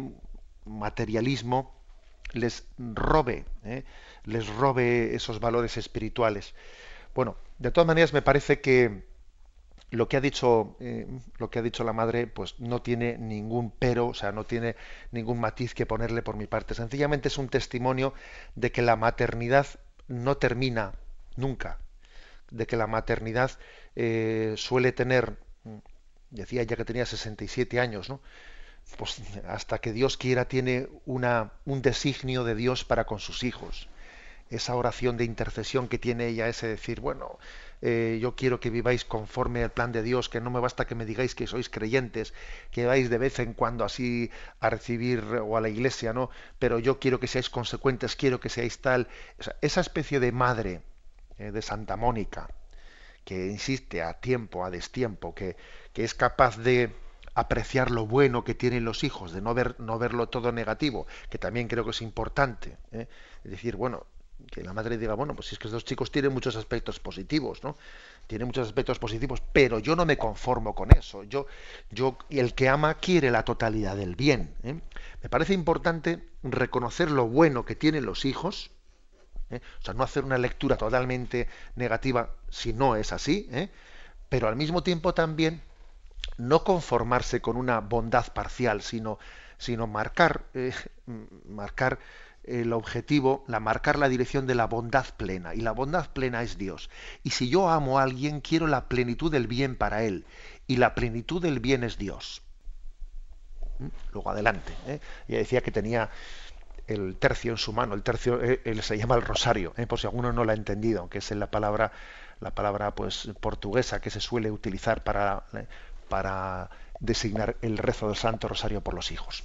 materialismo les robe eh, les robe esos valores espirituales. Bueno de todas maneras me parece que lo que ha dicho eh, lo que ha dicho la madre pues no tiene ningún pero o sea no tiene ningún matiz que ponerle por mi parte. Sencillamente es un testimonio de que la maternidad no termina nunca de que la maternidad eh, suele tener decía ella que tenía 67 años no pues hasta que Dios quiera tiene una un designio de Dios para con sus hijos. Esa oración de intercesión que tiene ella, ese decir, bueno, eh, yo quiero que viváis conforme al plan de Dios, que no me basta que me digáis que sois creyentes, que vais de vez en cuando así a recibir o a la iglesia, ¿no? Pero yo quiero que seáis consecuentes, quiero que seáis tal. esa especie de madre eh, de Santa Mónica, que insiste a tiempo, a destiempo, que, que es capaz de apreciar lo bueno que tienen los hijos, de no ver no verlo todo negativo, que también creo que es importante. ¿eh? Es decir, bueno, que la madre diga, bueno, pues es que estos chicos tienen muchos aspectos positivos, ¿no? Tienen muchos aspectos positivos, pero yo no me conformo con eso. Yo, yo, el que ama quiere la totalidad del bien. ¿eh? Me parece importante reconocer lo bueno que tienen los hijos, ¿eh? o sea, no hacer una lectura totalmente negativa si no es así, ¿eh? pero al mismo tiempo también no conformarse con una bondad parcial, sino, sino marcar, marcar el objetivo, la marcar la dirección de la bondad plena. Y la bondad plena es Dios. Y si yo amo a alguien, quiero la plenitud del bien para él. Y la plenitud del bien es Dios. ¿Mm? Luego adelante. ¿eh? Ella decía que tenía el tercio en su mano. El tercio eh, se llama el rosario, ¿eh? por si alguno no lo ha entendido, aunque es la palabra, la palabra pues portuguesa que se suele utilizar para, ¿eh? para designar el rezo del Santo Rosario por los hijos.